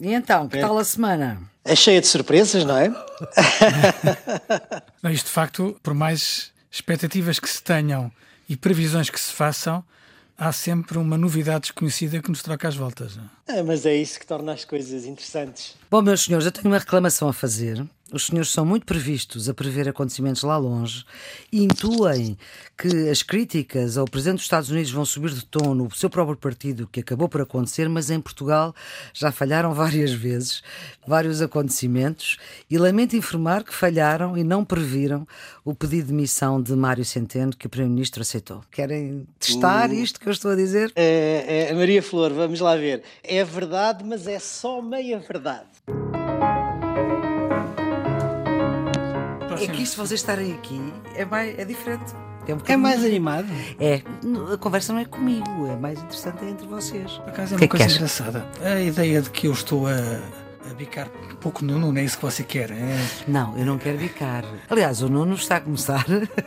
E então, que tal a semana? É cheia de surpresas, não é? Não, isto de facto, por mais expectativas que se tenham e previsões que se façam, há sempre uma novidade desconhecida que nos troca as voltas. não é? É, mas é isso que torna as coisas interessantes. Bom, meus senhores, eu tenho uma reclamação a fazer. Os senhores são muito previstos a prever acontecimentos lá longe e intuem que as críticas ao Presidente dos Estados Unidos vão subir de tom no seu próprio partido, que acabou por acontecer, mas em Portugal já falharam várias vezes, vários acontecimentos, e lamento informar que falharam e não previram o pedido de demissão de Mário Centeno que o Primeiro-Ministro aceitou. Querem testar isto que eu estou a dizer? É, é, Maria Flor, vamos lá ver. É verdade, mas é só meia verdade. É que isto, vocês estarem aqui, é, mais, é diferente. É, um É mais animado. É, a conversa não é comigo, é mais interessante é entre vocês. Por acaso é que uma é que coisa queres? engraçada. A ideia de que eu estou a, a bicar um pouco no Nuno, é isso que você quer. É, Não, eu não quero bicar. Aliás, o Nuno está a começar.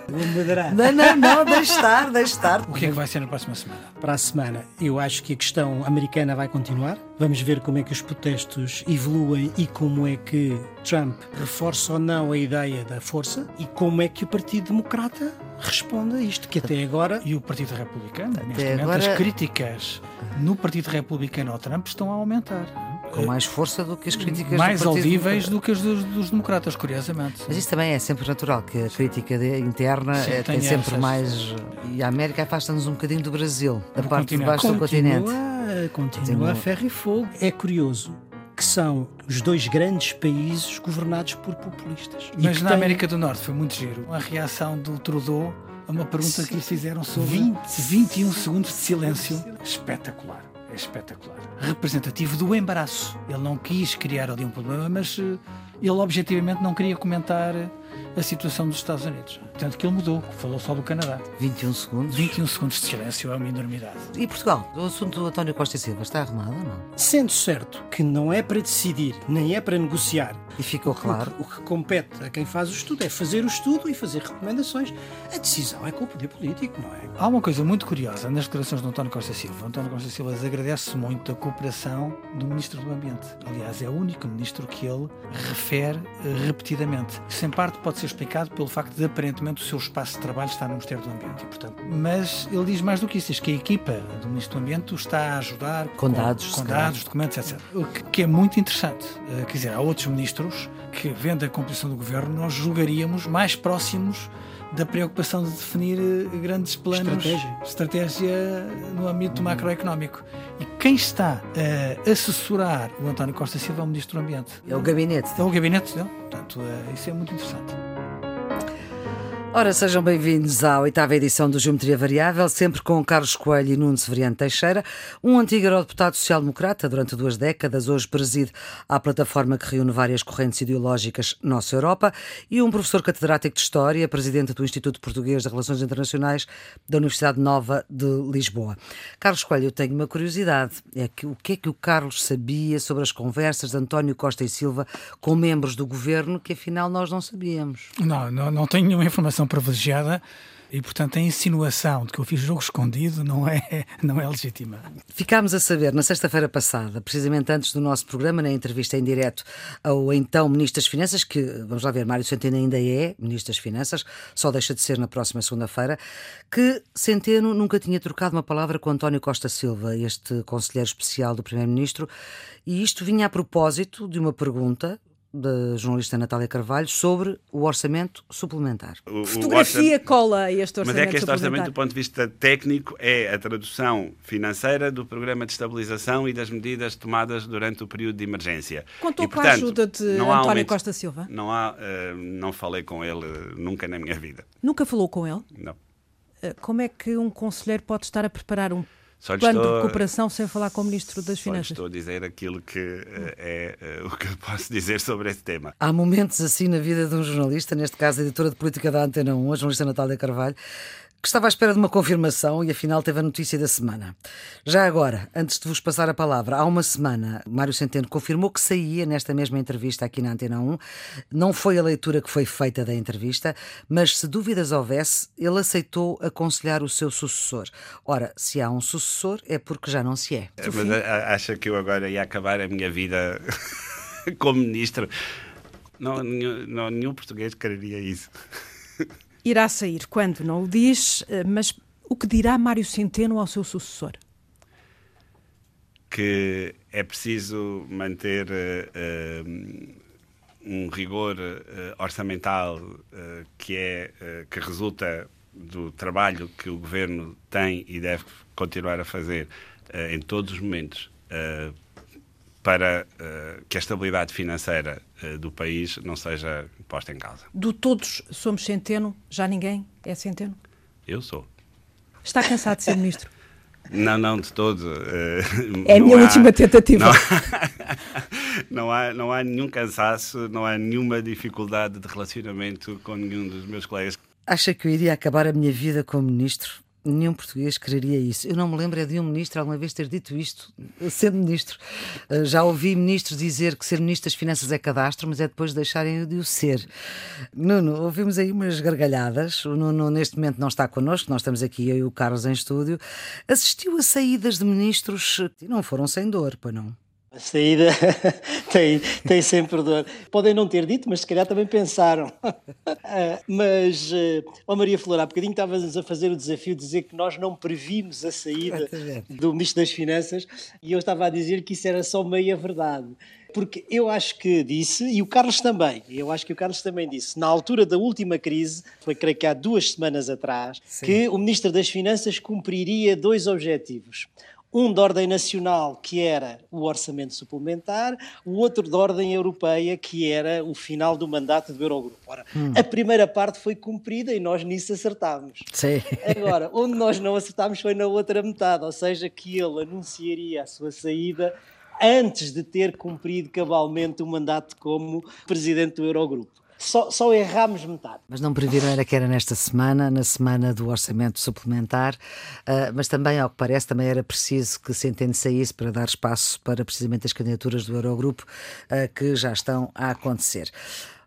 Moderar. Não, não, não, deixe estar, deixe estar. o que é que vai ser na próxima semana? Para a semana, eu acho que a questão americana vai continuar. Vamos ver como é que os protestos evoluem e como é que Trump reforça ou não a ideia da força e como é que o Partido Democrata responde a isto, que até agora E o Partido Republicano, neste Até momento, agora- as críticas no Partido Republicano ao Trump estão a aumentar. Com mais força do que as críticas mais audíveis do que as dos, dos democratas, curiosamente. Mas isso também é sempre natural, que a crítica de- interna Sim, é, tem tem sempre mais. E a América afasta-nos um bocadinho do Brasil, da parte de continente. baixo do continente. continua, continua Continua. a ferro e fogo. É curioso que são os dois grandes países governados por populistas. Mas na têm América do Norte foi muito giro. A reação do Trudeau a uma pergunta que lhe fizeram sobre 20 21 segundos de silêncio. Espetacular. É espetacular. Representativo do embaraço. Ele não quis criar ali um problema, mas eh, ele objetivamente não queria comentar a situação dos Estados Unidos. Tanto que ele mudou, falou só do Canadá. 21 segundos. 21 segundos de silêncio é uma enormidade. E Portugal? O assunto do António Costa e Silva está arrumado ou não? Sendo certo que não é para decidir, nem é para negociar, E ficou claro. O que, o que compete a quem faz o estudo é fazer o estudo e fazer recomendações. A decisão é com o poder político, não é? Há uma coisa muito curiosa nas declarações do António Costa Silva. O António Costa Silva agradece muito a cooperação do Ministro do Ambiente. Aliás, é o único ministro que ele refere eh, repetidamente. Isso, em parte, pode ser explicado pelo facto de, aparentemente, o seu espaço de trabalho está no Ministério do Ambiente. E, portanto, mas ele diz mais do que isso. Diz que a equipa do Ministro do Ambiente está a ajudar Com dados, com dados, documentos, etc. O que, que é muito interessante. Eh, Quer dizer, há outros ministros que, vendo a composição do governo, nós julgaríamos mais próximos da preocupação de definir eh, grandes planos, Estratégia. estratégia no âmbito macroeconómico. E quem está a assessorar o António Costa Silva é o Ministro do Ambiente. É o gabinete. É o gabinete dele. Portanto, eh, isso é muito interessante. Ora, sejam bem-vindos à oitava edição do Geometria Variável, sempre com Carlos Coelho e Nuno Severiano Teixeira, um antigo eurodeputado social-democrata durante duas décadas, hoje preside à plataforma que reúne várias correntes ideológicas Nossa Europa, e um professor catedrático de História, presidente do Instituto Português de Relações Internacionais da Universidade Nova de Lisboa. Carlos Coelho, eu tenho uma curiosidade, é que o que é que o Carlos sabia sobre as conversas de António Costa e Silva com membros do governo que afinal nós não sabíamos? Não, não, não tenho nenhuma informação privilegiada e, portanto, a insinuação de que eu fiz jogo escondido não é, não é legítima. Ficámos a saber na sexta-feira passada, precisamente antes do nosso programa, na entrevista em direto ao então Ministro das Finanças, que, vamos lá ver, Mário Centeno ainda é Ministro das Finanças, só deixa de ser na próxima segunda-feira, que Centeno nunca tinha trocado uma palavra com António Costa Silva, este conselheiro especial do Primeiro-Ministro, e isto vinha a propósito de uma pergunta da jornalista Natália Carvalho sobre o orçamento suplementar. O- o Fotografia orçamento- cola a este Mas orçamento é que este orçamento, do ponto de vista técnico, é a tradução financeira do programa de estabilização e das medidas tomadas durante o período de emergência. Contou E, com a ajuda de António aumento- Costa Silva? Não, há, eh, não falei com ele eh, nunca na minha vida. Nunca falou com ele? Não. Eh, Como é que um conselheiro pode estar a preparar um Só lhe plano estou- de recuperação sem falar com o Ministro das Só lhe Finanças? estou a dizer aquilo que eh, é eh, o que eu posso dizer sobre esse tema. Há momentos assim na vida de um jornalista, neste caso a editora de política da Antena 1, a jornalista Natália Carvalho, que estava à espera de uma confirmação e afinal teve a notícia da semana. Já agora, antes de vos passar a palavra, há uma semana, Mário Centeno confirmou que saía nesta mesma entrevista aqui na Antena 1. Não foi a leitura que foi feita da entrevista, mas se dúvidas houvesse, ele aceitou aconselhar o seu sucessor. Ora, se há um sucessor, é porque já não se é. Mas acha que eu agora ia acabar a minha vida como ministro? Não, nenhum, não, nenhum português quereria isso irá sair quando não o diz, eh, mas o que dirá Mário Centeno ao seu sucessor? Que é preciso manter uh, um rigor uh, orçamental uh, que é que resulta do trabalho que o governo tem e deve continuar a fazer em todos os momentos para que a estabilidade financeira do país não seja posta em causa. Do todos somos centeno, já ninguém é centeno? Eu sou. Está cansado de ser ministro? Não, não, de todo. Uh, é a minha há, última tentativa. Não, não, há, não há nenhum cansaço, não há nenhuma dificuldade de relacionamento com nenhum dos meus colegas. Acha que eu iria acabar a minha vida como ministro? Nenhum português quereria isso. Eu não me lembro é de um ministro alguma vez ter dito isto, sendo ministro. Eh, já ouvi ministros dizer que ser ministro das Finanças é cadastro, mas é depois deixarem de o ser. Nuno, ouvimos aí umas gargalhadas. O Nuno, neste momento, não está connosco, nós estamos aqui, eu e o Carlos, em estúdio. Assistiu a saídas de ministros e não foram sem dor, pois não? A saída tem, tem sempre dor. Podem não ter dito, mas se calhar também pensaram. uh, mas, uh, oh Maria Flor, há bocadinho estavas a fazer o desafio de dizer que nós não previmos a saída do Ministro das Finanças e eu estava a dizer que isso era só meia verdade. Porque eu acho que disse, e o Carlos também, eu acho que o Carlos também disse, na altura da última crise, foi creio que há duas semanas atrás, Sim. que o Ministro das Finanças cumpriria dois objetivos um de ordem nacional, que era o orçamento suplementar, o outro de ordem europeia, que era o final do mandato do Eurogrupo. Ora, hum. a primeira parte foi cumprida e nós nisso acertámos. Sim. Agora, onde nós não acertámos foi na outra metade, ou seja, que ele anunciaria a sua saída antes de ter cumprido cabalmente o mandato como presidente do Eurogrupo só, só erramos metade. Mas não previram era que era nesta semana, na semana do orçamento suplementar, uh, mas também, ao que parece, também era preciso que Centeno saísse para dar espaço para precisamente as candidaturas do Eurogrupo uh, que já estão a acontecer.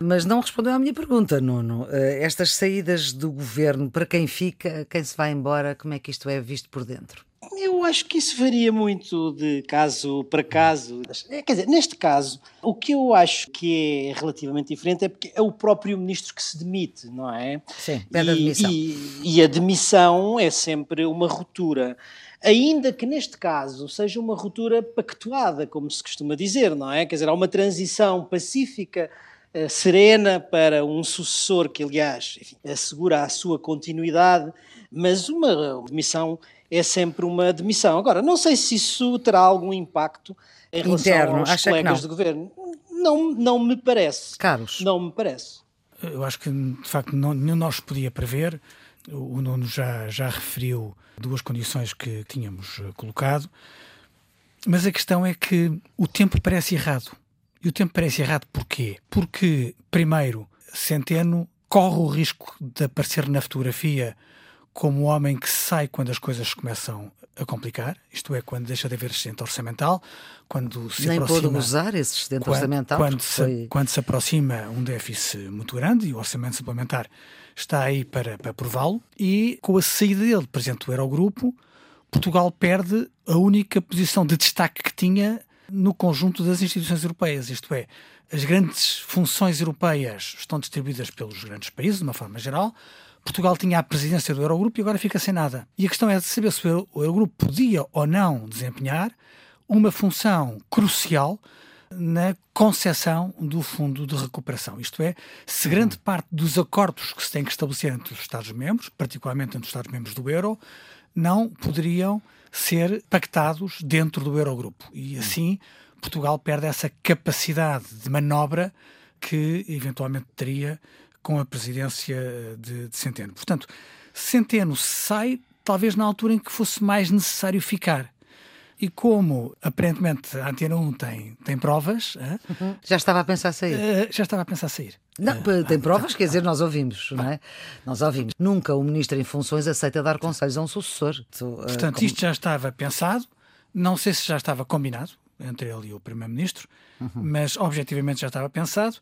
Mas não respondeu à minha pergunta, Nuno. Uh, estas saídas do governo, para quem fica, quem se vai embora, como é que isto é visto por dentro? Eu acho que isso varia muito de caso para caso. É, quer dizer, neste caso, o que eu acho que é relativamente diferente é porque é o próprio ministro que se demite, não é? Sim, pede a demissão. E, e a demissão é sempre uma ruptura. Ainda que neste caso seja uma ruptura pactuada, como se costuma dizer, não é? Quer dizer, há uma transição pacífica eh, serena para um sucessor que, aliás, enfim, assegura a sua continuidade, mas uma demissão é sempre uma demissão. Agora, não sei se isso terá algum impacto em relação Interno, aos colegas do governo. Não, não me parece. Carlos. Não me parece. Eu acho que, de facto, não, nenhum de nós podia prever. O Nuno já, já referiu duas condições que tínhamos eh, colocado, mas a questão é que o tempo parece errado. E o tempo parece errado porquê? Porque, primeiro, Centeno corre o risco de aparecer na fotografia como o homem que sai quando as coisas começam a complicar, isto é, quando deixa de haver excedente orçamental, quando se Nem aproxima... pode usar esse excedente quando, orçamental. Quando se, foi... quando se aproxima um déficit muito grande e o orçamento suplementar está aí para, para prová-lo, e com a saída dele, presidente do Eurogrupo, Portugal perde a única posição de destaque que tinha no conjunto das instituições europeias, isto é, as grandes funções europeias estão distribuídas pelos grandes países, de uma forma geral, Portugal tinha a presidência do Eurogrupo e agora fica sem nada. E a questão é de saber se o Eurogrupo podia ou não desempenhar uma função crucial na concessão do Fundo de Recuperação. Isto é, se grande parte dos acordos que se têm que estabelecer entre os Estados-membros, particularmente entre os Estados-membros do Euro, não poderiam ser pactados dentro do Eurogrupo. E assim Portugal perde essa capacidade de manobra que eventualmente teria com a presidência de, de Centeno. Portanto, Centeno sai talvez na altura em que fosse mais necessário ficar. E como aparentemente a Antena 1 tem, tem provas, uhum. já estava a pensar sair. Uh, já estava a pensar sair. Não, uh, tem provas, quer dizer, nós ouvimos, não é? Nós ouvimos. Nunca o ministro em funções aceita dar conselhos a um sucessor. Portanto, como... isto já estava pensado, não sei se já estava combinado entre ele e o primeiro-ministro, uhum. mas objetivamente já estava pensado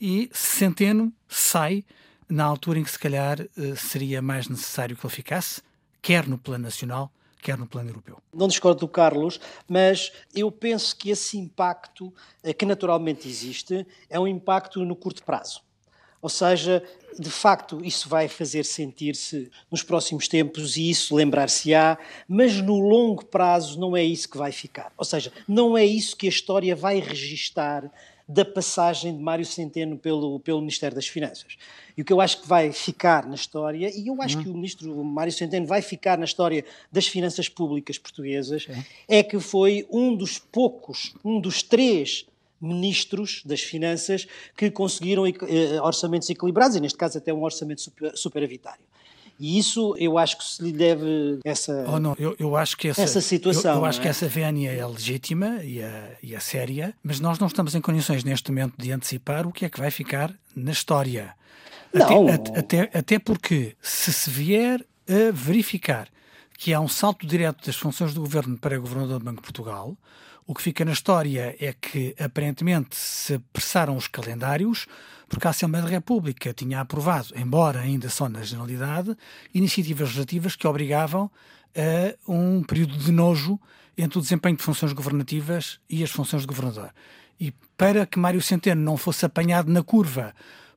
e Centeno sai na altura em que se calhar seria mais necessário que ele ficasse, quer no plano nacional, quer no plano europeu. Não discordo do Carlos, mas eu penso que esse impacto, eh, que naturalmente existe, é um impacto no curto prazo. Ou seja, de facto, isso vai fazer sentir-se nos próximos tempos e isso lembrar-se-á, mas no longo prazo não é isso que vai ficar. Ou seja, não é isso que a história vai registar da passagem de Mário Centeno pelo, pelo Ministério das Finanças. E o que eu acho que vai ficar na história, e eu acho hum. que o ministro Mário Centeno vai ficar na história das finanças públicas portuguesas, é que foi um dos poucos, um dos três ministros das finanças que conseguiram eh, orçamentos equilibrados, e neste caso até um orçamento super, superavitário. E isso eu acho que se lhe deve essa, oh, não, eu, eu acho que essa, essa situação. Eu, eu acho é? que essa vénia é legítima e é, e é séria, mas nós não estamos em condições neste momento de antecipar o que é que vai ficar na história. Não. Até, até, até porque se se vier a verificar que há um salto direto das funções do governo para governador do Banco de Portugal, o que fica na história é que aparentemente se apressaram os calendários, porque a Assembleia da República tinha aprovado, embora ainda só na generalidade, iniciativas legislativas que obrigavam a um período de nojo entre o desempenho de funções governativas e as funções de governador. E para que Mário Centeno não fosse apanhado na curva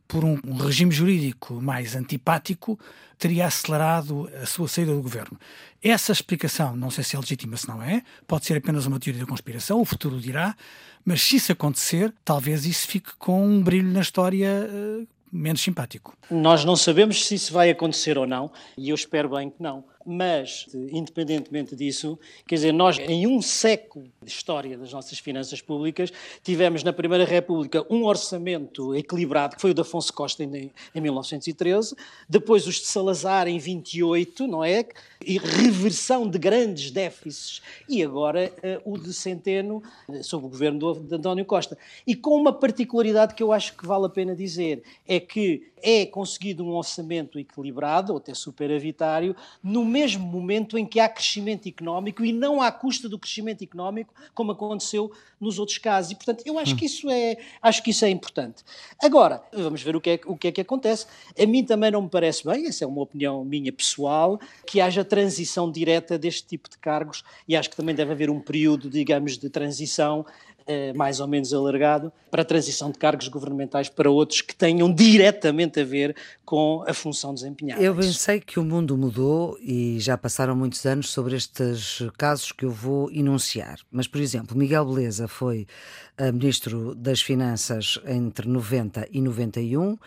por um, regime jurídico mais antipático, teria acelerado a sua saída do governo. Essa explicação, não sei se é legítima, se não é, pode ser apenas uma teoria da conspiração, o futuro dirá, mas se isso acontecer, talvez isso fique com um brilho na história uh, menos simpático. Nós não sabemos se isso vai acontecer ou não, e eu espero bem que não. Mas, independentemente disso, quer dizer, nós, em um século de história das nossas finanças públicas, tivemos na Primeira República um orçamento equilibrado, que foi o de Afonso Costa em, em 1913, depois os de Salazar em 28, não é? E reversão de grandes déficits, e agora uh, o de Centeno, uh, sob o governo do, de António Costa. E com uma particularidade que eu acho que vale a pena dizer, é que é conseguido um orçamento equilibrado, ou até superavitário, no mesmo momento em que há crescimento económico e não à custa do crescimento económico, como aconteceu nos outros casos. E, portanto, eu acho hum. que isso é, acho que isso é importante. Agora, vamos ver o que, é, o que é que acontece. A mim também não me parece bem, essa é uma opinião minha pessoal, que haja transição direta deste tipo de cargos e acho que também deve haver um período, digamos, de transição mais ou menos alargado para a transição de cargos governamentais para outros que tenham diretamente a ver com a função desempenhada. Eu pensei que o mundo mudou e já passaram muitos anos sobre estes casos que eu vou enunciar. Mas, por exemplo, Miguel Beleza foi uh, ministro das Finanças entre 90 e 91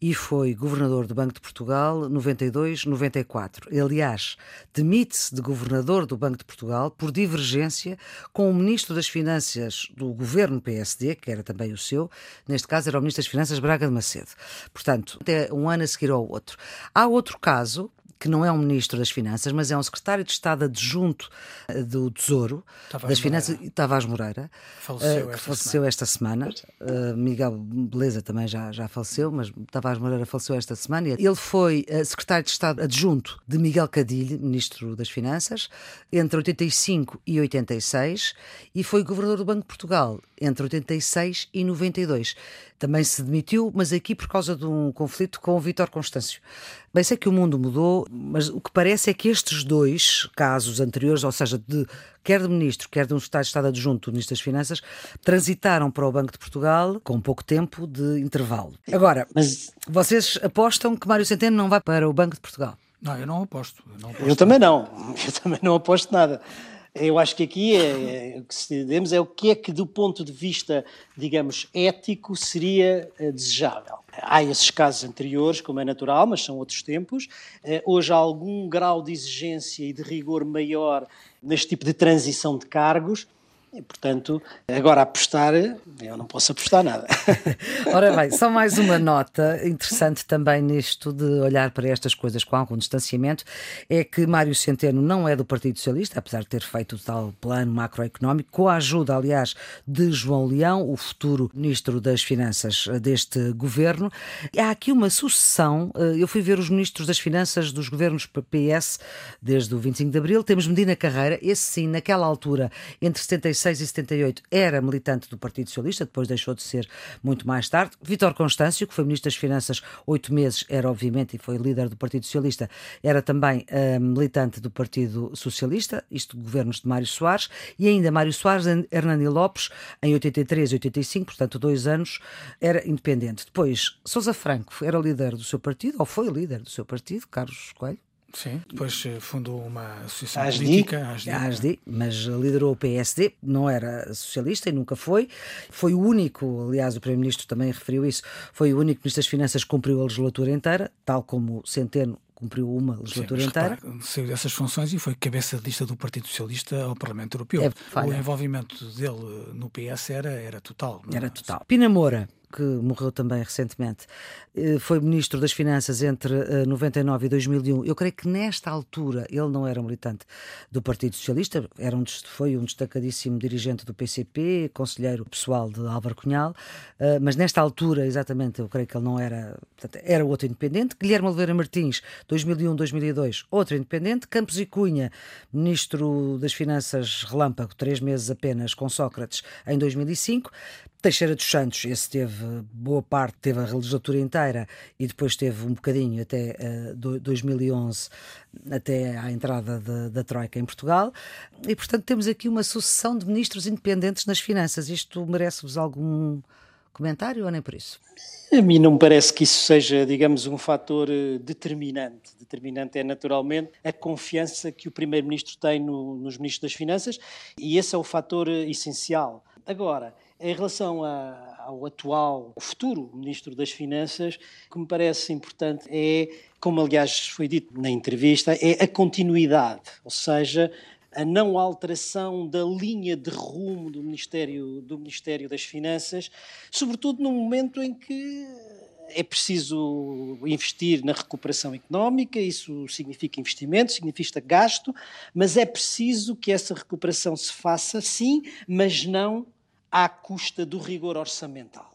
e foi governador do Banco de Portugal 92-94. Aliás, demite-se de governador do Banco de Portugal por divergência com o ministro das Finanças do do governo PSD, que era também o seu, neste caso era o Ministro das Finanças Braga de Macedo. Portanto, até um ano a seguir ao outro. Há outro caso que não é um ministro das Finanças, mas é um secretário de Estado adjunto eh, do Tesouro Tavares das Finanças, Moreira. Tavares Moreira, faleceu, uh, que faleceu esta semana. Uh, Miguel Beleza também já, já faleceu, mas Tavares Moreira faleceu esta semana. Ele foi secretário de Estado adjunto de Miguel Cadilho, ministro das Finanças, entre 85 e 86, e foi governador do Banco de Portugal entre 86 e 92. Também se demitiu, mas aqui por causa de um conflito com o Vítor Constâncio. Bem, sei que o mundo mudou, mas o que parece é que estes dois casos anteriores, ou seja, de, quer de ministro, quer de um secretário de Estado adjunto do Ministro das Finanças, transitaram para o Banco de Portugal com pouco tempo de intervalo. Agora, mas... vocês apostam que Mário Centeno não vai para o Banco de Portugal? Não, eu não aposto. Eu, não aposto eu também não. Eu também não aposto nada. Eu acho que aqui é, é, o que se demos é o que é que, do ponto de vista, digamos, ético, seria uh, desejável. Há esses casos anteriores, como é natural, mas são outros tempos. Uh, hoje há algum grau de exigência e de rigor maior neste tipo de transição de cargos. E, portanto, agora apostar, eu não posso apostar nada. Ora bem, só mais uma nota interessante também nisto de olhar para estas coisas com algum distanciamento, é que Mário Centeno não é do Partido Socialista, apesar de ter feito o tal plano macroeconómico, com a ajuda, aliás, de João Leão, o futuro Ministro das Finanças deste governo. Há aqui uma sucessão, eh, eu fui ver os Ministros das Finanças dos governos PS desde o 25 de Abril, temos Medina Carreira, esse sim, naquela altura, entre 76 76 e 78 era militante do Partido Socialista, depois deixou de ser muito mais tarde. Vítor Constâncio, que foi Ministro das Finanças oito meses, era obviamente e foi líder do Partido Socialista, era também uh, militante do Partido Socialista, isto governos de Mário Soares, e ainda Mário Soares, Hernani Lopes, em 83 e 85, portanto dois anos, era independente. Depois, Sousa Franco era líder do seu partido, ou foi líder do seu partido, Carlos Coelho, Sim, depois eh, fundou uma associação ASD. política, a ASD. A ASD, mas liderou o PSD, não era socialista e nunca foi. Foi o único, aliás, o Primeiro-Ministro também referiu isso, foi o único Ministro das Finanças que cumpriu a legislatura inteira, tal como Centeno cumpriu uma legislatura Sim, inteira. Repara, saiu dessas funções e foi cabeça de lista do Partido Socialista ao Parlamento Europeu. É, o envolvimento dele no PS era, era total. Era total. Pina Moura, que morreu também recentemente, eh, foi Ministro das Finanças entre 99 eh, e 2001. Eu creio que nesta altura ele não era militante do Partido Socialista, era um, foi um destacadíssimo dirigente do PCP, conselheiro pessoal de Álvaro Cunhal, eh, mas nesta altura, exatamente, eu creio que ele não era, portanto, era outro independente. Guilherme Oliveira Martins, 2001-2002, outro independente. Campos e Cunha, Ministro das Finanças relâmpago, três meses apenas, com Sócrates, em 2005. Teixeira dos Santos, esse teve boa parte, teve a legislatura inteira e depois teve um bocadinho até uh, 2011, até à entrada de, da Troika em Portugal. E, portanto, temos aqui uma sucessão de ministros independentes nas finanças. Isto merece-vos algum comentário ou nem por isso? A mim não me parece que isso seja, digamos, um fator eh, determinante. Determinante é, naturalmente, a confiança que o Primeiro-Ministro tem no, nos Ministros das Finanças e esse é o fator eh, essencial. Agora, em relação a, ao atual, ao futuro Ministro das Finanças, o que me parece importante é, como aliás foi dito na entrevista, é a continuidade, ou seja, a não alteração da linha de rumo do Ministério, do Ministério das Finanças, sobretudo num momento em que é preciso investir na recuperação económica, isso significa investimento, significa gasto, mas é preciso que essa recuperação se faça, sim, mas não à custa do rigor orçamental.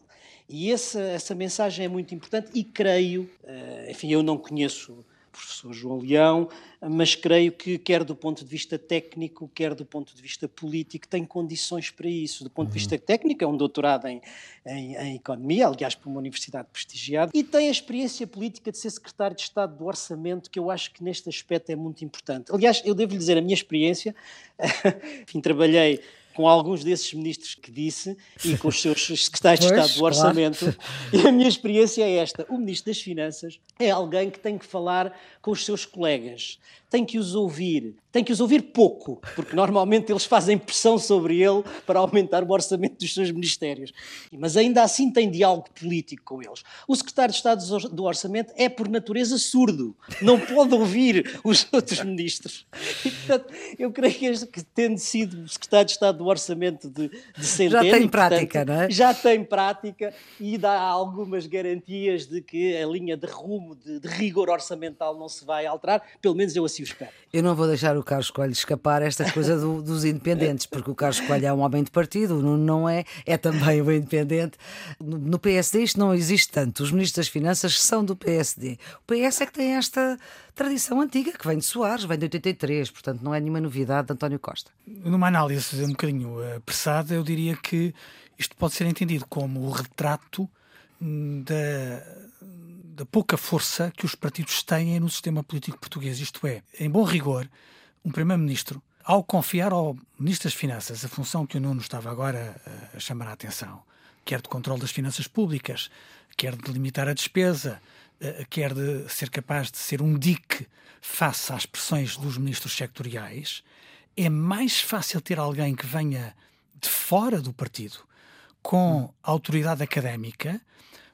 E essa, essa mensagem é muito importante e creio, eh, enfim, eu não conheço o professor João Leão, mas creio que, quer do ponto de vista técnico, quer do ponto de vista político, tem condições para isso. Do ponto de vista técnico, é um doutorado em, em, em Economia, aliás, por uma universidade prestigiada, e tem a experiência política de ser secretário de Estado do Orçamento, que eu acho que neste aspecto é muito importante. Aliás, eu devo lhe dizer a minha experiência, enfim, trabalhei com alguns desses ministros que disse e com os seus secretários de Estado do Orçamento. Claro. E a minha experiência é esta: o ministro das Finanças é alguém que tem que falar com os seus colegas, tem que os ouvir, tem que os ouvir pouco, porque normalmente eles fazem pressão sobre ele para aumentar o orçamento dos seus ministérios. Mas ainda assim tem diálogo político com eles. O secretário de Estado do Orçamento é, por natureza, surdo, não pode ouvir os outros ministros. E, portanto, eu creio que, que tendo sido secretário de Estado do Orçamento de, de Centeno, já tem prática, portanto, não é? Já tem prática e dá algumas garantias de que a linha de rumo, de, de rigor orçamental não se vai alterar, pelo menos eu assim o espero. Eu não vou deixar o Carlos Coelho escapar esta coisa do, dos independentes, porque o Carlos Coelho é um homem de partido, não, não é, é também um independente. No, no, PSD isto não existe tanto. Os ministros das Finanças são do PSD. O PS é que tem esta tradição antiga, que vem de Soares, vem de 83, portanto não é nenhuma novidade de António Costa. Numa análise um bocadinho apressada, eu diria que isto pode ser entendido como o retrato hum, da da pouca força que os partidos têm no sistema político português. Isto é, em bom rigor, um Primeiro-Ministro, ao confiar ao Ministro das Finanças a função que o Nuno estava agora a chamar a atenção, quer de controle das finanças públicas, quer de limitar a despesa, eh, quer de ser capaz de ser um dique face às pressões dos ministros sectoriais, é mais fácil ter alguém que venha de fora do partido com autoridade académica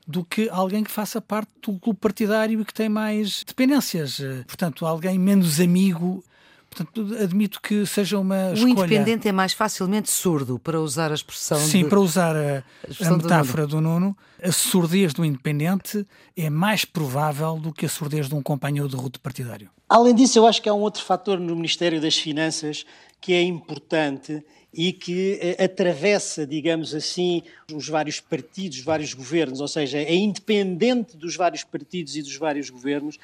do que alguém que faça parte do clube partidário e que tem mais dependências. Portanto, alguém menos amigo Portanto, admito que seja uma o escolha... independente é mais facilmente surdo, para usar a expressão Sim, de... para usar a, a a metáfora do Nuno. do Nuno, a surdez do independente é mais provável do que a surdez de um companheiro de ruta partidário. Além disso, eu acho que há um outro fator no Ministério das Finanças que é importante e que eh, atravessa, digamos assim, os vários partidos, os vários governos, ou seja, é independente dos vários partidos e dos vários governos,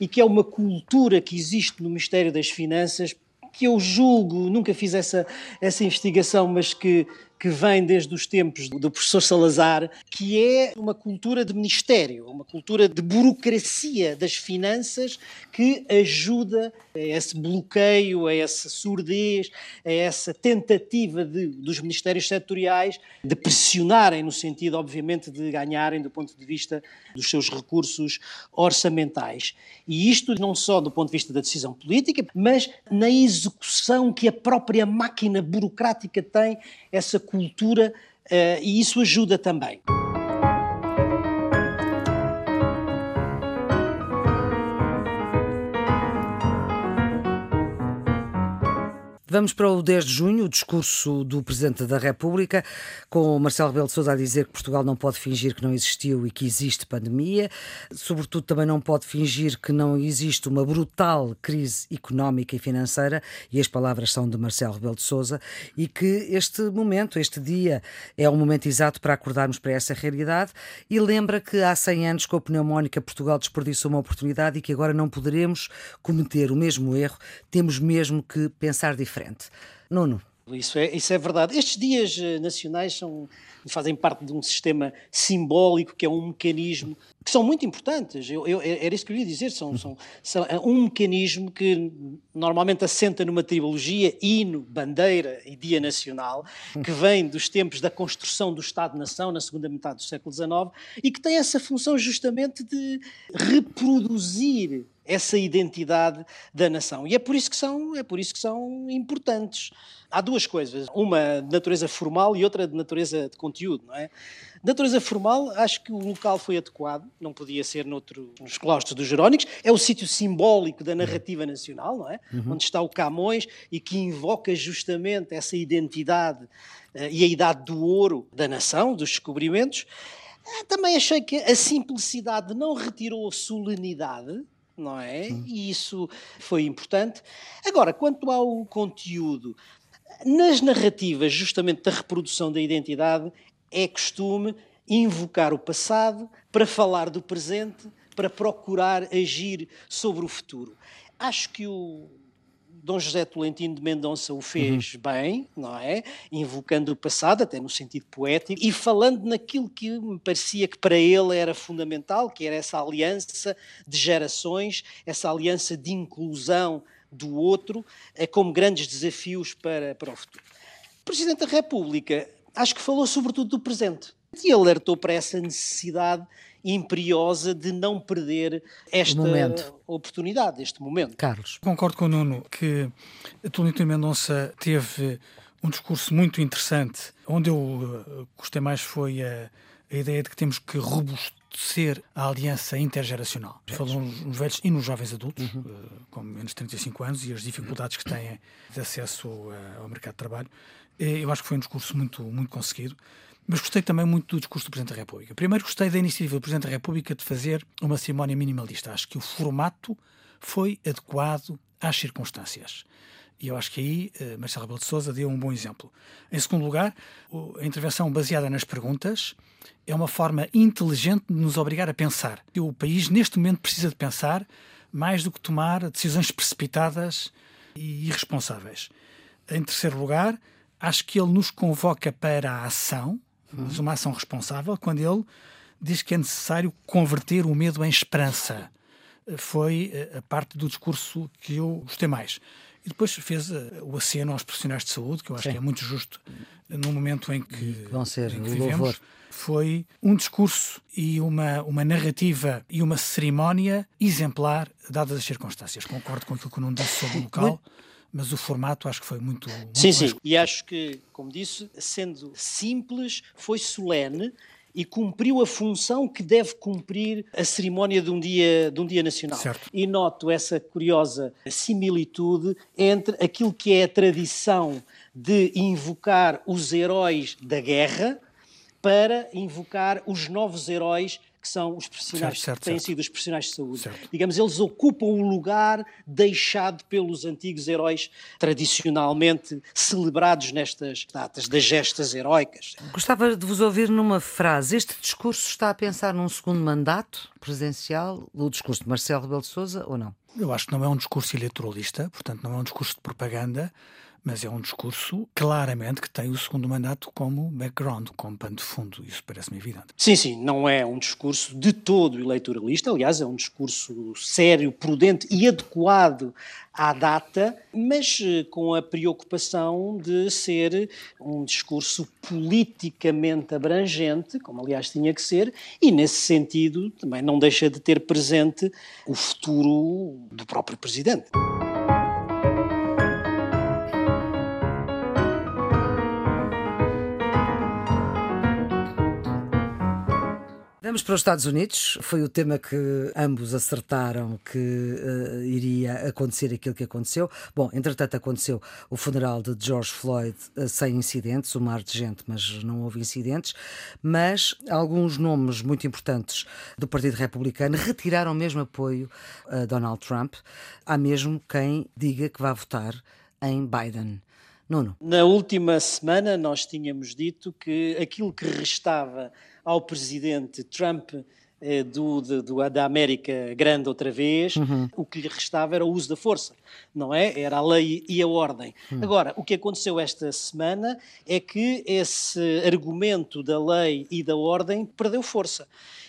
e que é uma cultura que existe no Ministério das Finanças que eu julgo, nunca fiz essa, essa investigação, mas que que vem desde os tempos do professor Salazar, que é uma cultura de ministério, uma cultura de burocracia das finanças que ajuda a esse bloqueio, a essa surdez, a essa tentativa de, dos ministérios setoriais de pressionarem, no sentido, obviamente, de ganharem do ponto de vista dos seus recursos orçamentais. E isto não só do ponto de vista da decisão política, mas na execução que a própria máquina burocrática tem, essa cultura, uh, e isso ajuda também. Vamos para o 10 de junho, o discurso do Presidente da República, com Marcelo Rebelo de Sousa a dizer que Portugal não pode fingir que não existiu e que existe pandemia, sobretudo também não pode fingir que não existe uma brutal crise económica e financeira, e as palavras são de Marcelo Rebelo de Sousa, e que este momento, este dia, é o momento exato para acordarmos para essa realidade, e lembra que há 100 anos com a pneumónica Portugal desperdiçou uma oportunidade e que agora não poderemos cometer o mesmo erro, temos mesmo que pensar diferente diferente. Nuno. Isso é, isso é verdade. Estes dias eh, nacionais são, fazem parte de um sistema simbólico que é um mecanismo que são muito importantes. Eu, eu, era isso que eu ia dizer. São, são, são é um mecanismo que normalmente assenta numa trilogia hino, bandeira e dia nacional, que vem dos tempos da construção do Estado-nação na segunda metade do século XIX e que tem essa função justamente de reproduzir essa identidade da nação. E é por isso que são, é por isso que são importantes. Há duas coisas, uma de natureza formal e outra de natureza de conteúdo, não é? De natureza formal, acho que o local foi adequado, não podia ser noutro, nos claustros dos Jerónimos, é o sítio simbólico da narrativa nacional, não é? Uhum. Onde está o Camões e que invoca justamente essa identidade uh, e a idade do ouro da nação, dos descobrimentos. Uh, também achei que a simplicidade não retirou a solenidade, não é? Hum. E isso foi importante. Agora, quanto ao conteúdo, nas narrativas, justamente da reprodução da identidade, é costume invocar o passado para falar do presente, para procurar agir sobre o futuro. Acho que o, Dom José Tolentino de Mendonça o fez uhum. bem, não é? Invocando o passado, até no sentido poético, e falando naquilo que me parecia que para ele era fundamental, que era essa aliança de gerações, essa aliança de inclusão do outro, é como grandes desafios para, para o futuro. O Presidente da República, acho que falou sobretudo do presente. E alertou para essa necessidade imperiosa de não perder esta oportunidade, este momento. Carlos. Concordo com o Nuno que Tolentino Mendonça teve um discurso muito interessante. Onde eu eh, gostei mais foi a, a ideia de que temos que robustecer a aliança intergeracional. Falou nos velhos e nos jovens adultos, uhum. Eh, com menos de 35 anos, e as dificuldades que têm de acesso eh, ao mercado de trabalho. Eu acho que foi um discurso muito, muito conseguido. Mas gostei também muito do discurso do Presidente da República. Primeiro, gostei da iniciativa do Presidente da República de fazer uma cerimónia minimalista. Acho que o formato foi adequado às circunstâncias. E eu acho que aí uh, Marcelo Rebelo de Sousa deu um bom exemplo. Em segundo lugar, a intervenção baseada nas perguntas é uma forma inteligente de nos obrigar a pensar. O país, neste momento, precisa de pensar mais do que tomar decisões precipitadas e irresponsáveis. Em terceiro lugar, acho que ele nos convoca para a ação, mas uma ação responsável, quando ele diz que é necessário converter o medo em esperança. Foi eh, a parte do discurso que eu gostei mais. E depois fez eh, o aceno aos profissionais de saúde, que eu acho Sim. que é muito justo no momento em que, Vão ser em que vivemos. Louvor. Foi um discurso e uma, uma narrativa e uma cerimónia exemplar, dadas as circunstâncias. Concordo com aquilo que o Nuno disse sobre o local mas o formato acho que foi muito. muito sim, sim. E acho que, como disse, sendo simples, foi solene e cumpriu a função que deve cumprir a cerimónia de um dia, de um dia nacional. Certo. E noto essa curiosa similitude entre aquilo que é a tradição de invocar os heróis da guerra para invocar os novos heróis que são os profissionais certo, certo, que têm certo. sido os profissionais de saúde. Certo. Digamos, eles ocupam o lugar deixado pelos antigos heróis tradicionalmente celebrados nestas datas das gestas heroicas. Gostava de vos ouvir numa frase. Este discurso está a pensar num segundo mandato presidencial, o discurso de Marcelo Rebelo de Sousa, ou não? Eu acho que não é um discurso eleitoralista, portanto, não é um discurso de propaganda, mas é um discurso claramente que tem o segundo mandato como background, como pano de fundo. Isso parece-me evidente. Sim, sim, não é um discurso de todo eleitoralista, aliás, é um discurso sério, prudente e adequado à data, mas eh, com a preocupação de ser um discurso politicamente abrangente, como aliás tinha que ser, e nesse sentido também não deixa de ter presente o futuro do próprio presidente. Vamos para os Estados Unidos. Foi o tema que ambos acertaram que uh, iria acontecer aquilo que aconteceu. Bom, entretanto, aconteceu o funeral de George Floyd uh, sem incidentes, um mar de gente, mas não houve incidentes. Mas alguns nomes muito importantes do Partido Republicano retiraram mesmo apoio a Donald Trump. Há mesmo quem diga que vai votar em Biden. Nuno. Na última semana, nós tínhamos dito que aquilo que restava ao presidente Trump eh, do, do, da América Grande outra vez, uhum. o que lhe restava era o uso da força, não é? Era a lei e a ordem. Uhum. Agora, o que aconteceu esta semana é que esse argumento da lei e da ordem perdeu força.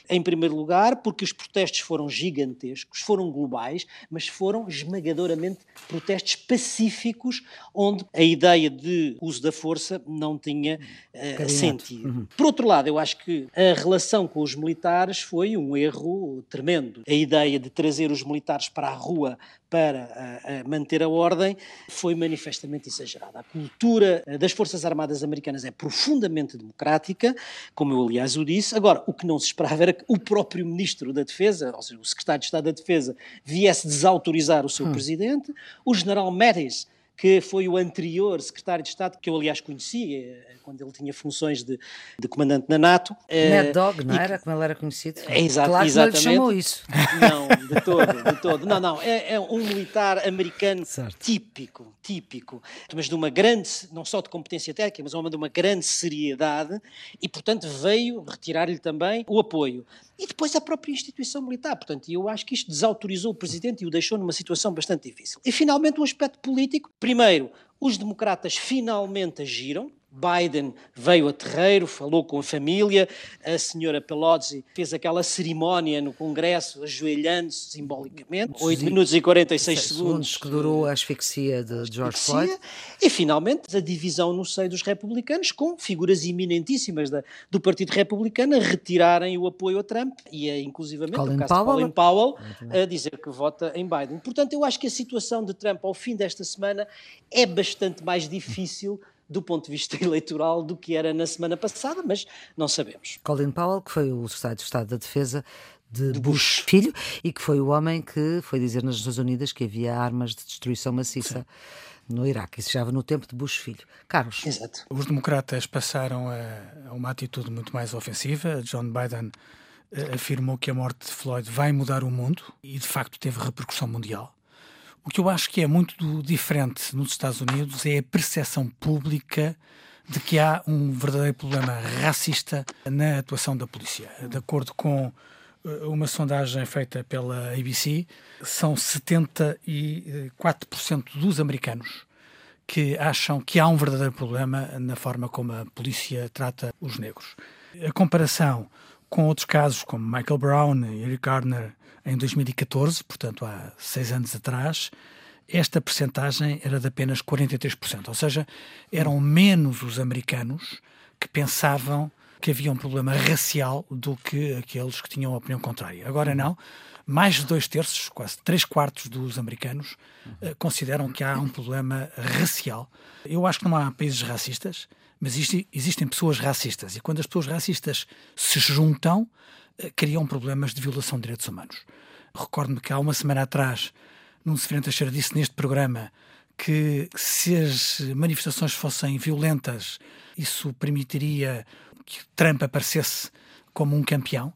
Em primeiro lugar, porque os protestos foram gigantescos, foram globais, mas foram esmagadoramente protestos pacíficos, onde a ideia de uso da força não tinha uh, sentido. Uhum. Por outro lado, eu acho que a relação com os militares foi um erro tremendo. A ideia de trazer os militares para a rua para a manter a ordem foi manifestamente exagerada. A cultura das Forças Armadas Americanas é profundamente democrática, como eu aliás o disse. Agora, o que não se esperava era que o próprio Ministro da Defesa, ou seja, o Secretário de Estado da Defesa, viesse desautorizar o seu hum. Presidente. O General Mattis que foi o anterior secretário de Estado, que eu aliás conhecia quando ele tinha funções de, de comandante na NATO. Mad Dog, não era? Como ele era conhecido? É, exato, claro exatamente. que não lhe chamou isso. Não, de todo, de todo. Não, não, é, é um militar americano certo. típico, típico, mas de uma grande, não só de competência técnica, mas de uma grande seriedade e, portanto, veio retirar-lhe também o apoio. E depois a própria instituição militar. Portanto, eu acho que isto desautorizou o presidente e o deixou numa situação bastante difícil. E, finalmente, um aspecto político. Primeiro, os democratas finalmente agiram, Biden veio a terreiro, falou com a família, a senhora Pelosi fez aquela cerimónia no Congresso, ajoelhando-se simbolicamente, 8 minutos e 46 segundos. segundos que durou a asfixia de George Floyd. E, finalmente, a divisão no seio dos republicanos, com figuras eminentíssimas da, do Partido Republicano a retirarem o apoio a Trump e, a, inclusivamente, Colin Powell. Colin Powell, a dizer que vota em Biden. Portanto, eu acho que a situação de Trump ao fim desta semana é bastante mais difícil do ponto de vista eleitoral do que era na semana passada, mas não sabemos. Colin Powell, que foi o secretário de Estado da Defesa de, de Bush. Bush. filho e que foi o homem que foi dizer nas Nações Unidas que havia armas de destruição maciça. Sim no Iraque. Isso já no tempo de Bush filho. Carlos. Exato. Os democratas passaram a, a, uma atitude muito mais ofensiva. John Biden uh, afirmou que a morte de Floyd vai mudar o mundo e, de facto, teve repercussão mundial. O que eu acho que é muito diferente nos Estados Unidos é a percepção pública de que há um verdadeiro problema racista na atuação da polícia. De acordo com uma sondagem feita pela ABC, são 74% dos americanos que acham que há um verdadeiro problema na forma como a polícia trata os negros. A comparação com outros casos como Michael Brown Eric Garner em 2014, portanto há seis anos atrás, esta percentagem era de apenas 43%, ou seja, eram menos os americanos que pensavam que havia um problema racial do que aqueles que tinham a opinião contrária. Agora não. Mais de dois terços, quase três quartos dos americanos uh, consideram que há um problema racial. Eu acho que não há países racistas, mas existe, existem pessoas racistas. E quando as pessoas racistas se juntam, criam problemas de violação de direitos humanos. Recordo-me que há uma semana atrás, num Seferente Teixeira disse neste programa que se as manifestações fossem violentas, isso permitiria que Trump aparecesse como um campeão.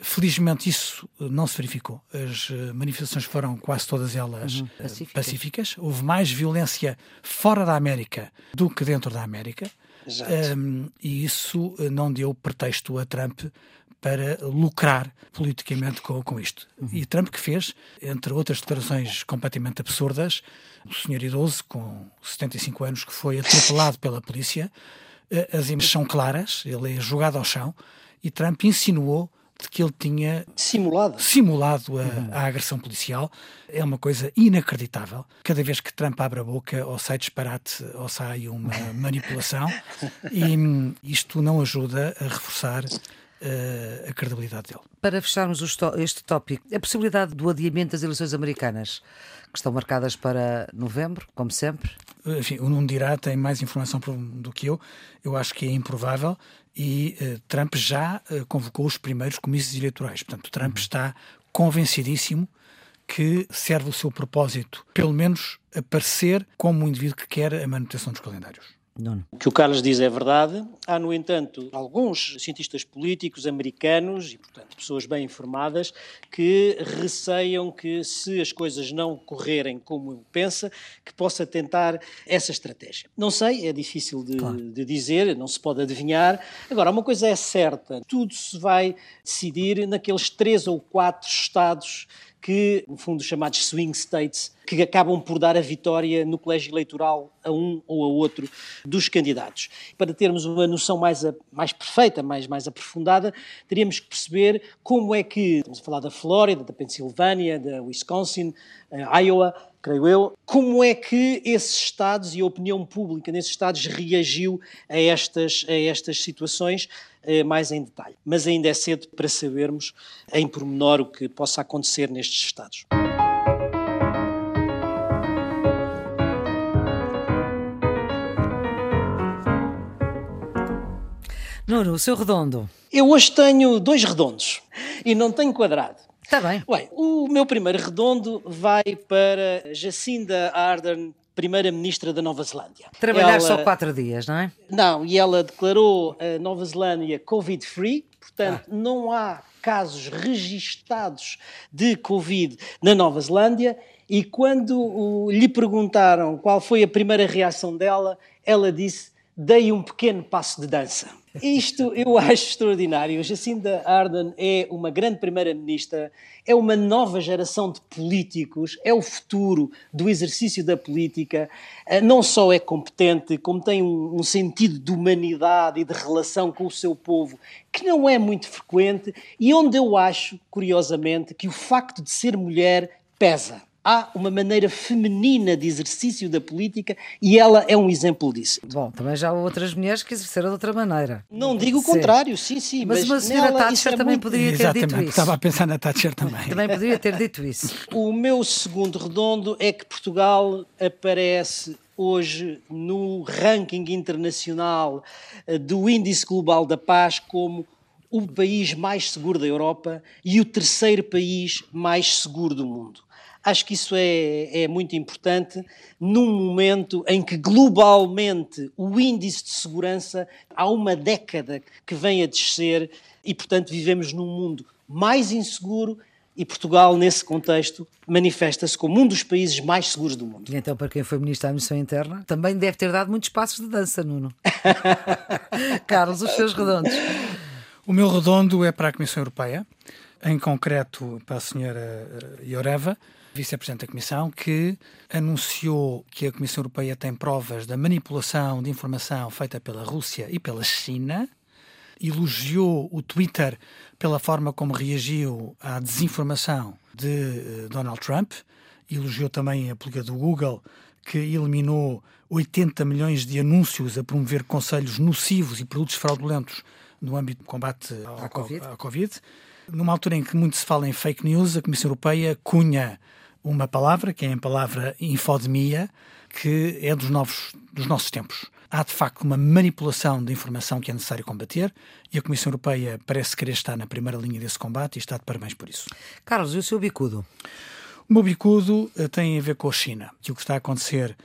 Felizmente isso não se verificou. As eh, manifestações foram quase todas elas uhum. Eh, pacíficas. pacíficas. Houve mais violência fora da América do que dentro da América. Um, e isso eh, não deu pretexto a Trump para lucrar politicamente com, com isto. Uhum. E Trump que fez, entre outras declarações completamente absurdas, o senhor idoso com 75 anos que foi atropelado pela polícia, as imagens são claras, ele é jogado ao chão e Trump insinuou de que ele tinha simulado, simulado a, uhum. a, agressão policial. É uma coisa inacreditável. Cada vez que Trump abre a boca, ou sai disparate, ou sai uma manipulação, e hum, isto não ajuda a reforçar a credibilidade dele. Para fecharmos este tópico, a possibilidade do adiamento das eleições americanas, que estão marcadas para novembro, como sempre? Enfim, o Nuno dirá, tem mais informação do que eu. Eu acho que é improvável e uh, Trump já uh, convocou os primeiros comícios eleitorais. Portanto, Trump uhum. está convencidíssimo que serve o seu propósito, pelo menos aparecer como um indivíduo que quer a manutenção dos calendários. Nuno. O que o Carlos diz é verdade. Há, no entanto, alguns cientistas políticos americanos e, portanto, pessoas bem informadas que receiam que, se as coisas não correrem como pensa, que possa tentar essa estratégia. Não sei, é difícil de, claro. de dizer, não se pode adivinhar. Agora, uma coisa é certa: tudo se vai decidir naqueles três ou quatro estados que, no fundo, chamados swing states, que acabam por dar a vitória no colégio eleitoral a um ou a outro dos candidatos. Para termos uma noção mais, a, mais perfeita, mais, mais aprofundada, teríamos que perceber como é que, estamos a falar da Flórida, da Pensilvânia, da Wisconsin, uh, Iowa, creio eu, como é que esses Estados e a opinião pública nesses Estados reagiu a estas, a estas situações eh, mais em detalhe. Mas ainda é cedo para sabermos em pormenor o que possa acontecer nestes Estados. Nuno, o seu redondo? Eu hoje tenho dois redondos e não tenho quadrado. Está bem. Bem, o meu primeiro redondo vai para Jacinda Ardern primeira-ministra da Nova Zelândia. Trabalhar ela... só quatro dias, não é? Não, e ela declarou a Nova Zelândia Covid-free, portanto, ah. não há casos registados de Covid na Nova Zelândia. E quando lhe perguntaram qual foi a primeira reação dela, ela disse: Dei um pequeno passo de dança. Isto eu acho extraordinário. Jacinda Ardern é uma grande primeira-ministra, é uma nova geração de políticos, é o futuro do exercício da política. Eh, não só é competente, como tem um, sentido de humanidade e de relação com o seu povo que não é muito frequente e onde eu acho, curiosamente, que o facto de ser mulher pesa há uma maneira feminina de exercício da política e ela é um exemplo disso. Bom, também já há outras mulheres que exerceram de outra maneira. Não digo o contrário, sim, sim. Mas, mas uma senhora Thatcher é também muito... poderia ter Exatamente, dito isso. Estava a pensar na Thatcher também. Também poderia ter dito isso. O meu segundo redondo é que Portugal aparece hoje no ranking internacional eh, do Índice Global da Paz como o país mais seguro da Europa e o terceiro país mais seguro do mundo. Acho que isso é, é muito importante num momento em que globalmente o índice de segurança há uma década que vem a descer e, portanto, vivemos num mundo mais inseguro e Portugal, nesse contexto, manifesta-se como um dos países mais seguros do mundo. E então, para quem foi ministro da Administração Interna, também deve ter dado muitos passos de dança, Nuno. Carlos, os seus redondos. O meu redondo é para a Comissão Europeia, em concreto para a senhora Ioreva, vice-presidente da Comissão, que anunciou que a Comissão Europeia tem provas da manipulação de informação feita pela Rússia e pela China, elogiou o Twitter pela forma como reagiu à desinformação de eh, Donald Trump, elogiou também a política do Google, que eliminou 80 milhões de anúncios a promover conselhos nocivos e produtos fraudulentos no âmbito do combate À Covid. ao Covid. Numa altura em que muito se fala em fake news, a Comissão Europeia cunha uma palavra, que é a palavra infodemia, que é dos, novos, dos nossos tempos. Há, de facto, uma manipulação de informação que é necessário combater e a Comissão Europeia parece querer estar na primeira linha desse combate e está de parabéns por isso. Carlos, e o seu bicudo? O meu bicudo eh, tem a ver com a China. Aquilo que está a acontecer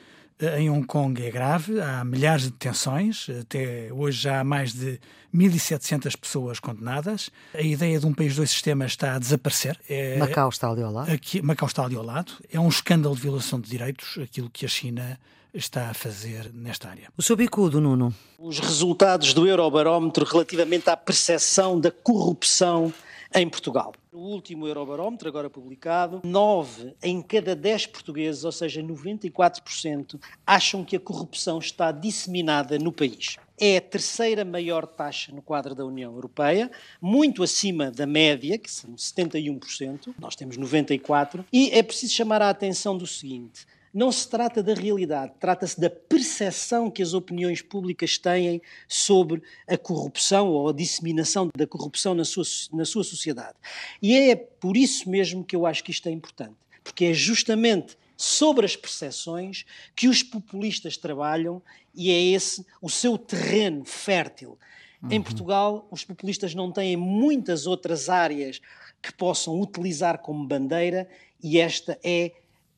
em Hong Kong é grave, há milhares de detenções, até hoje já há mais de 1.700 pessoas condenadas. A ideia de um país, dois sistemas está a desaparecer. É, Macau está ali ao lado. Aqui, Macau está ali ao lado. É um escândalo de violação de direitos, aquilo que a China está a fazer nesta área. O seu bicudo, Nuno? Os resultados do Eurobarómetro relativamente à percepção da corrupção em Portugal. No último Eurobarómetro, agora publicado, 9 em cada 10 portugueses, ou seja, 94%, acham que a corrupção está disseminada no país. É a terceira maior taxa no quadro da União Europeia, muito acima da média, que são 71%, nós temos 94%, e é preciso chamar a atenção do seguinte: não se trata da realidade, trata-se da percepção que as opiniões públicas têm sobre a corrupção ou a disseminação da corrupção na sua, na sua sociedade. E é por isso mesmo que eu acho que isto é importante, porque é justamente sobre as percepções que os populistas trabalham e é esse o seu terreno fértil. Uhum. Em Portugal, os populistas não têm muitas outras áreas que possam utilizar como bandeira e esta é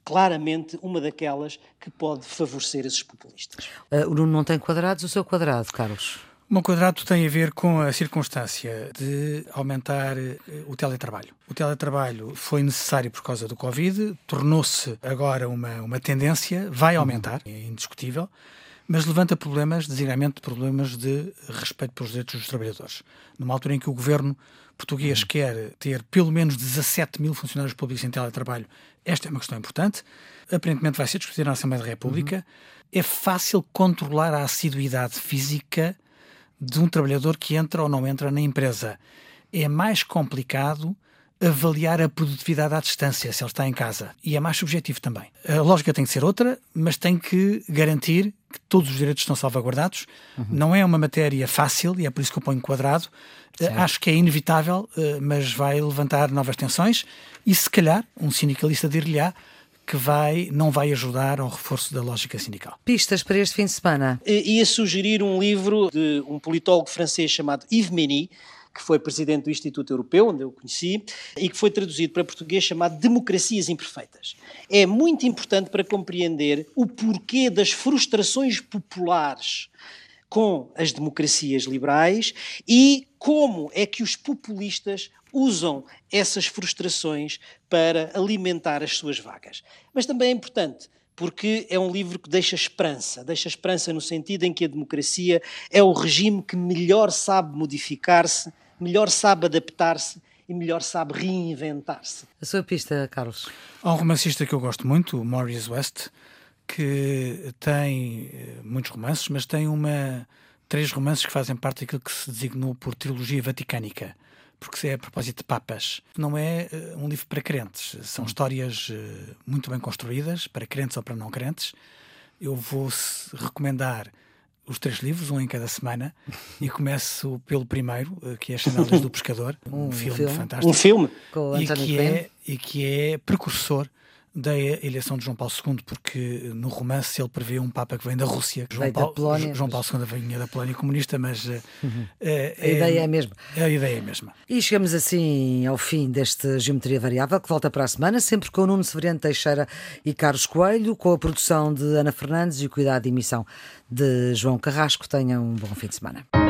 claramente uma daquelas que pode favorecer esses populistas. Uh, o Nuno não tem quadrados, o seu quadrado, Carlos? O meu quadrado tem a ver com a circunstância de aumentar eh, o teletrabalho. O teletrabalho foi necessário por causa do Covid, tornou-se agora uma, uma tendência, vai aumentar, é indiscutível, mas levanta problemas, designadamente problemas de respeito pelos direitos dos trabalhadores. Numa altura em que o governo português uhum. quer ter pelo menos 17 mil funcionários públicos em teletrabalho, esta é uma questão importante. Aparentemente vai ser discutida na Assembleia da República. Uhum. É fácil controlar a assiduidade física de um trabalhador que entra ou não entra na empresa. É mais complicado avaliar a produtividade à distância, se ele está em casa. E é mais subjetivo também. A lógica tem que ser outra, mas tem que garantir que todos os direitos estão salvaguardados. Uhum. Não é uma matéria fácil, e é por isso que eu ponho quadrado. Certo. Acho que é inevitável, eh, mas vai levantar novas tensões e, se calhar, um sindicalista dir-lhe-á que vai, não vai ajudar ao reforço da lógica sindical. Pistas para este fim de semana? Ia sugerir um livro de um politólogo francês chamado Yves Meny, que foi presidente do Instituto Europeu, onde eu conheci, e que foi traduzido para português chamado Democracias Imperfeitas. É muito importante para compreender o porquê das frustrações populares com as democracias liberais e como é que os populistas usam essas frustrações para alimentar as suas vagas. Mas também é importante porque é um livro que deixa esperança, deixa esperança no sentido em que a democracia é o regime que melhor sabe modificar-se melhor sabe adaptar-se e melhor sabe reinventar-se. A sua pista, Carlos? Há um romancista que eu gosto muito, o Maurice West, que tem eh, muitos romances, mas tem uma três romances que fazem parte daquilo que se designou por trilogia vaticânica, porque é a propósito de papas. Não é uh, um livro para crentes, são histórias uh, muito bem construídas, para crentes ou para não crentes. Eu vou recomendar os três livros, um em cada semana, e começo pelo primeiro, eh, que é As Chanelas do Pescador, um, um filme, filme, fantástico. Um filme? E que, é, e que é precursor da eleição de João Paulo II, porque no romance ele prevê um Papa que vem da Rússia. João, Paulo, Polónia, João Paulo II vinha da Polónia comunista, mas eh, uhum. é, a ideia é a mesma. É a ideia é a mesma. E chegamos assim ao fim deste Geometria Variável, que volta para a semana, sempre com o Nuno Severiano Teixeira e Carlos Coelho, com a produção de Ana Fernandes e o cuidado de emissão de João Carrasco. Tenham um bom fim de semana.